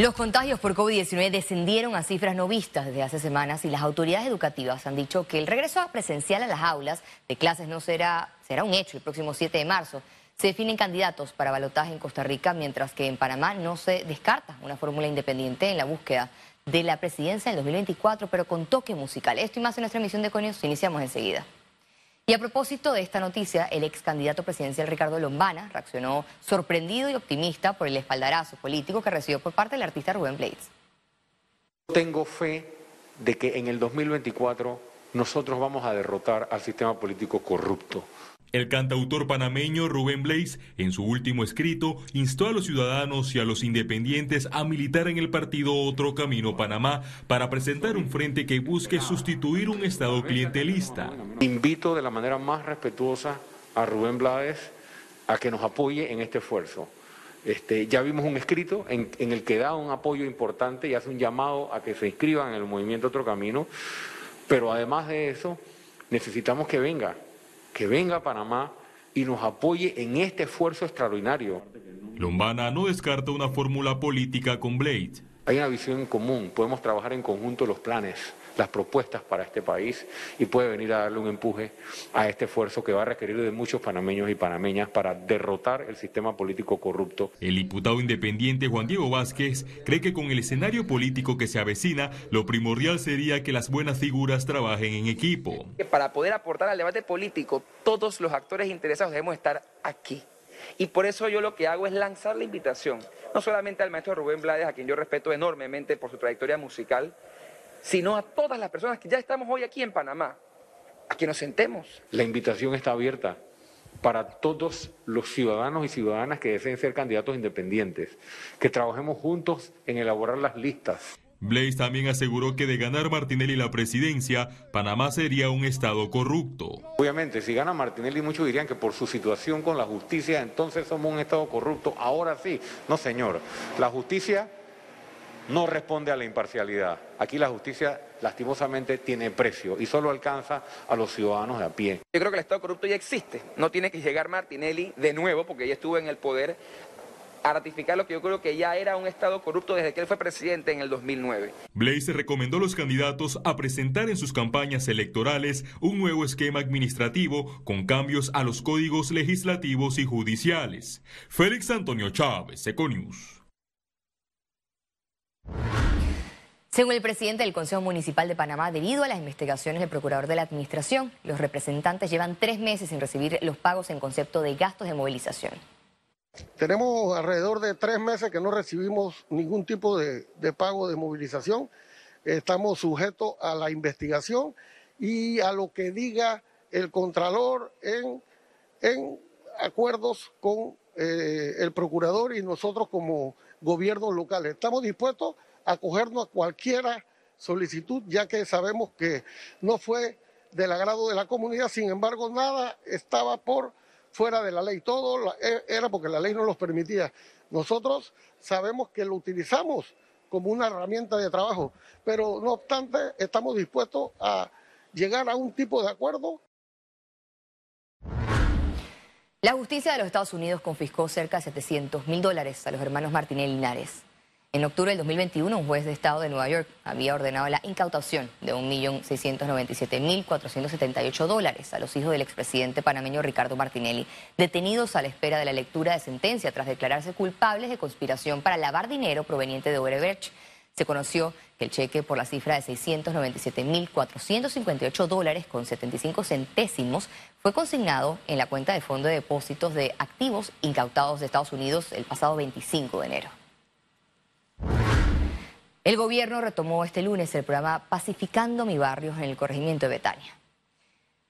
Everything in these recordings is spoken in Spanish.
Los contagios por COVID-19 descendieron a cifras no vistas desde hace semanas y las autoridades educativas han dicho que el regreso presencial a las aulas de clases no será, será un hecho el próximo 7 de marzo. Se definen candidatos para balotaje en Costa Rica, mientras que en Panamá no se descarta una fórmula independiente en la búsqueda de la presidencia en 2024, pero con toque musical. Esto y más en nuestra emisión de Conios, iniciamos enseguida. Y a propósito de esta noticia, el ex candidato presidencial Ricardo Lombana reaccionó sorprendido y optimista por el espaldarazo político que recibió por parte del artista Rubén Blades. Tengo fe de que en el 2024 nosotros vamos a derrotar al sistema político corrupto. El cantautor panameño Rubén Blaze, en su último escrito, instó a los ciudadanos y a los independientes a militar en el partido Otro Camino Panamá para presentar un frente que busque sustituir un Estado clientelista. Invito de la manera más respetuosa a Rubén Blades a que nos apoye en este esfuerzo. Este, ya vimos un escrito en, en el que da un apoyo importante y hace un llamado a que se inscriban en el movimiento Otro Camino, pero además de eso necesitamos que venga que venga a Panamá y nos apoye en este esfuerzo extraordinario. Lombana no descarta una fórmula política con Blade. Hay una visión en común, podemos trabajar en conjunto los planes las propuestas para este país y puede venir a darle un empuje a este esfuerzo que va a requerir de muchos panameños y panameñas para derrotar el sistema político corrupto. El diputado independiente Juan Diego Vázquez cree que con el escenario político que se avecina, lo primordial sería que las buenas figuras trabajen en equipo. Para poder aportar al debate político, todos los actores interesados debemos estar aquí. Y por eso yo lo que hago es lanzar la invitación, no solamente al maestro Rubén Blades, a quien yo respeto enormemente por su trayectoria musical, sino a todas las personas que ya estamos hoy aquí en Panamá, a que nos sentemos. La invitación está abierta para todos los ciudadanos y ciudadanas que deseen ser candidatos independientes, que trabajemos juntos en elaborar las listas. Blaze también aseguró que de ganar Martinelli la presidencia, Panamá sería un Estado corrupto. Obviamente, si gana Martinelli, muchos dirían que por su situación con la justicia, entonces somos un Estado corrupto. Ahora sí, no señor. La justicia no responde a la imparcialidad. Aquí la justicia lastimosamente tiene precio y solo alcanza a los ciudadanos de a pie. Yo creo que el Estado corrupto ya existe. No tiene que llegar Martinelli de nuevo, porque ella estuvo en el poder, a ratificar lo que yo creo que ya era un Estado corrupto desde que él fue presidente en el 2009. Blaze recomendó a los candidatos a presentar en sus campañas electorales un nuevo esquema administrativo con cambios a los códigos legislativos y judiciales. Félix Antonio Chávez, Econius. Según el presidente del Consejo Municipal de Panamá, debido a las investigaciones del procurador de la Administración, los representantes llevan tres meses sin recibir los pagos en concepto de gastos de movilización. Tenemos alrededor de tres meses que no recibimos ningún tipo de, pago de movilización. Estamos sujetos a la investigación y a lo que diga el Contralor en, acuerdos con eh, el procurador y nosotros como gobiernos locales. Estamos dispuestos acogernos a cualquiera solicitud, ya que sabemos que no fue del agrado de la comunidad, sin embargo, nada estaba por fuera de la ley, todo e, era porque la ley no los permitía. Nosotros sabemos que lo utilizamos como una herramienta de trabajo, pero no obstante, estamos dispuestos a llegar a un tipo de acuerdo. La justicia de los Estados Unidos confiscó cerca de 700 mil dólares a los hermanos Martínez Linares. En octubre del 2021, un juez de Estado de Nueva York había ordenado la incautación de 1.697.478 dólares a los hijos del expresidente panameño Ricardo Martinelli, detenidos a la espera de la lectura de sentencia tras declararse culpables de conspiración para lavar dinero proveniente de Odebrecht. Se conoció que el cheque por la cifra de 697.458 dólares con 75 centésimos fue consignado en la cuenta de fondo de depósitos de activos incautados de Estados Unidos el pasado 25 de enero. El gobierno retomó este lunes el programa Pacificando mi barrio en el corregimiento de Betania.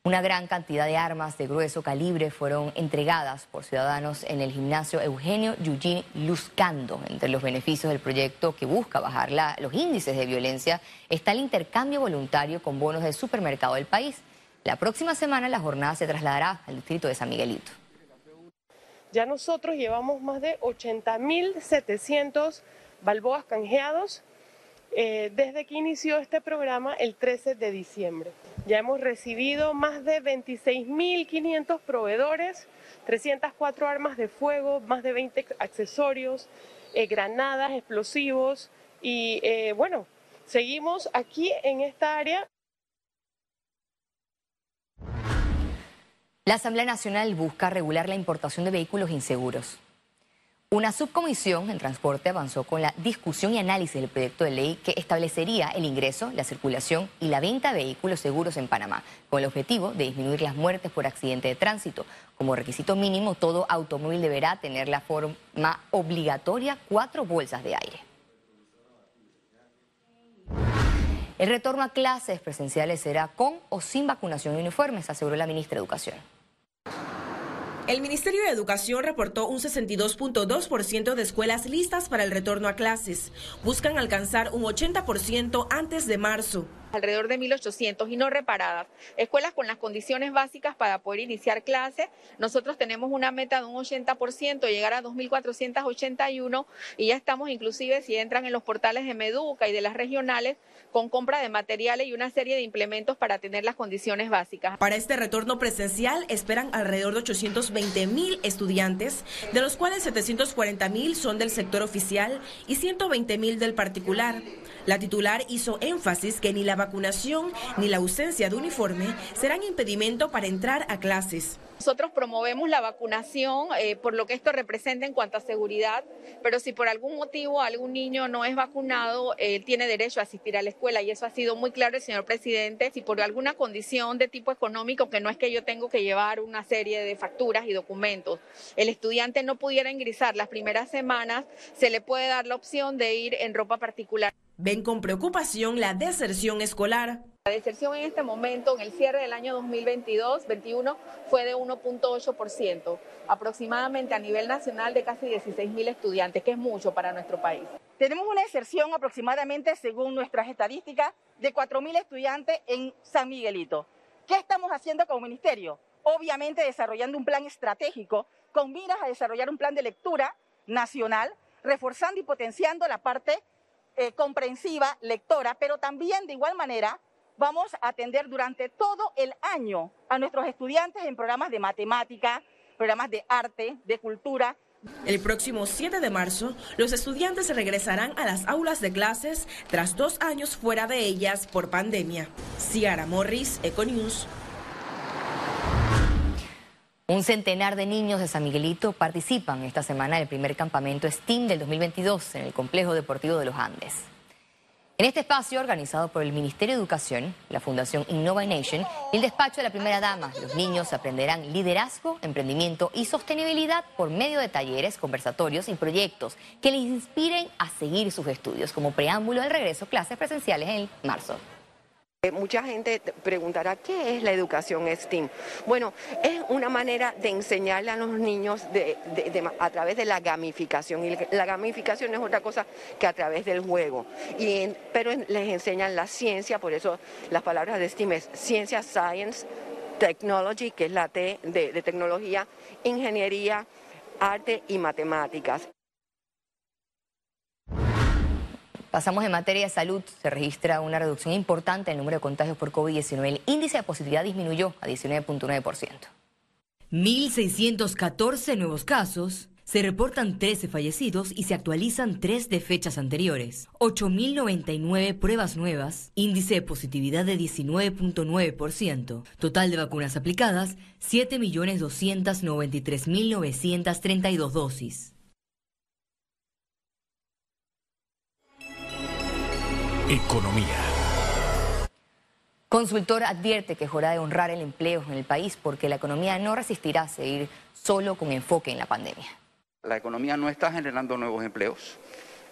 Una gran cantidad de armas de grueso calibre fueron entregadas por ciudadanos en el gimnasio Eugenio Yujin Luzcando. Entre los beneficios del proyecto que busca bajar los índices de violencia está el intercambio voluntario con bonos de supermercado del país. La próxima semana la jornada se trasladará al distrito de San Miguelito. Ya nosotros llevamos más de 80.700 balboas canjeados eh, desde que inició este programa el 13 de diciembre. Ya hemos recibido más de 26.500 proveedores, 304 armas de fuego, más de 20 accesorios, eh, granadas, explosivos y eh, bueno, seguimos aquí en esta área. La Asamblea Nacional busca regular la importación de vehículos inseguros. Una subcomisión en transporte avanzó con la discusión y análisis del proyecto de ley que establecería el ingreso, la circulación y la venta de vehículos seguros en Panamá, con el objetivo de disminuir las muertes por accidente de tránsito. Como requisito mínimo, todo automóvil deberá tener la forma obligatoria cuatro bolsas de aire. El retorno a clases presenciales será con o sin vacunación y uniformes, aseguró la ministra de Educación. El Ministerio de Educación reportó un 62.2% de escuelas listas para el retorno a clases. Buscan alcanzar un 80% antes de marzo alrededor de 1.800 y no reparadas. Escuelas con las condiciones básicas para poder iniciar clases. Nosotros tenemos una meta de un 80%, llegar a 2.481 y ya estamos inclusive, si entran en los portales de Meduca y de las regionales, con compra de materiales y una serie de implementos para tener las condiciones básicas. Para este retorno presencial esperan alrededor de 820 mil estudiantes, de los cuales 740 mil son del sector oficial y 120 mil del particular. La titular hizo énfasis que ni la vacunación ni la ausencia de uniforme serán impedimento para entrar a clases. Nosotros promovemos la vacunación eh, por lo que esto representa en cuanto a seguridad, pero si por algún motivo algún niño no es vacunado, él tiene derecho a asistir a la escuela y eso ha sido muy claro el señor presidente. Si por alguna condición de tipo económico, que no es que yo tengo que llevar una serie de facturas y documentos, el estudiante no pudiera ingresar las primeras semanas, se le puede dar la opción de ir en ropa particular. Ven con preocupación la deserción escolar. La deserción en este momento, en el cierre del año 2022-21, fue de 1.8%, aproximadamente a nivel nacional de casi 16 mil estudiantes, que es mucho para nuestro país. Tenemos una deserción aproximadamente, según nuestras estadísticas, de 4 mil estudiantes en San Miguelito. ¿Qué estamos haciendo como ministerio? Obviamente desarrollando un plan estratégico con miras a desarrollar un plan de lectura nacional, reforzando y potenciando la parte eh, comprensiva, lectora, pero también de igual manera vamos a atender durante todo el año a nuestros estudiantes en programas de matemática, programas de arte, de cultura. El próximo 7 de marzo, los estudiantes regresarán a las aulas de clases tras dos años fuera de ellas por pandemia. Ciara Morris, Econews. Un centenar de niños de San Miguelito participan esta semana en el primer campamento STEAM del 2022 en el Complejo Deportivo de los Andes. En este espacio, organizado por el Ministerio de Educación, la Fundación Innova Nation y el despacho de la primera dama, los niños aprenderán liderazgo, emprendimiento y sostenibilidad por medio de talleres, conversatorios y proyectos que les inspiren a seguir sus estudios como preámbulo al regreso a clases presenciales en marzo. Eh, mucha gente preguntará, ¿qué es la educación STEAM? Bueno, es una manera de enseñarle a los niños a través de la gamificación. Y la gamificación es otra cosa que a través del juego. Pero les enseñan la ciencia, por eso las palabras de STEAM es ciencia, science, technology, que es la T de tecnología, ingeniería, arte y matemáticas. Pasamos en materia de salud. Se registra una reducción importante en el número de contagios por COVID-19. El índice de positividad disminuyó a 19.9%. 1.614 nuevos casos. Se reportan 13 fallecidos y se actualizan 3 de fechas anteriores. 8.099 pruebas nuevas. Índice de positividad de 19.9%. Total de vacunas aplicadas, 7.293.932 dosis. Economía. Consultor advierte que es hora de honrar el empleo en el país porque la economía no resistirá a seguir solo con enfoque en la pandemia. La economía no está generando nuevos empleos.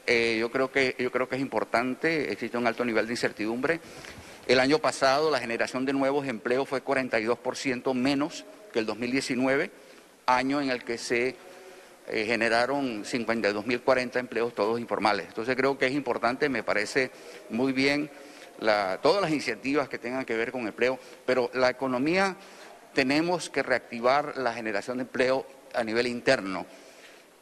Eh, yo, creo que, yo creo que es importante, existe un alto nivel de incertidumbre. El año pasado la generación de nuevos empleos fue 42% menos que el 2019, año en el que se eh, generaron 52.040 empleos todos informales. Entonces creo que es importante, me parece muy bien todas las iniciativas que tengan que ver con empleo, pero la economía tenemos que reactivar la generación de empleo a nivel interno.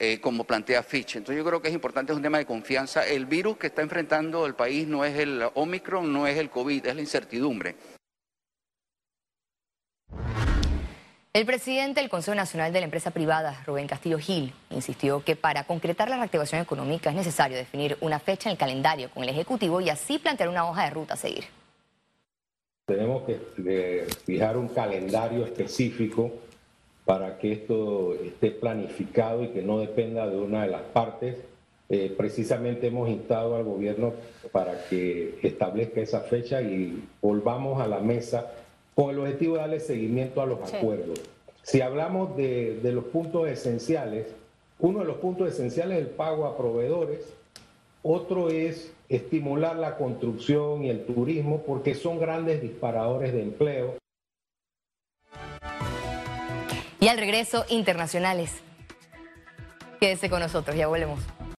Eh, como plantea Fitch. Entonces yo creo que es importante, es un tema de confianza. El virus que está enfrentando el país no es el Omicron, no es el COVID, es la incertidumbre. El presidente del Consejo Nacional de la Empresa Privada, Rubén Castillo Gil, insistió que para concretar la reactivación económica es necesario definir una fecha en el calendario con el Ejecutivo y así plantear una hoja de ruta a seguir. Tenemos que fijar un calendario específico para que esto esté planificado y que no dependa de una de las partes. Eh, precisamente hemos instado al gobierno para que establezca esa fecha y volvamos a la mesa con el objetivo de darle seguimiento a los acuerdos. Si hablamos de, de, los puntos esenciales, uno de los puntos esenciales es el pago a proveedores, otro es estimular la construcción y el turismo porque son grandes disparadores de empleo. Y al regreso, internacionales. Quédese con nosotros, ya volvemos.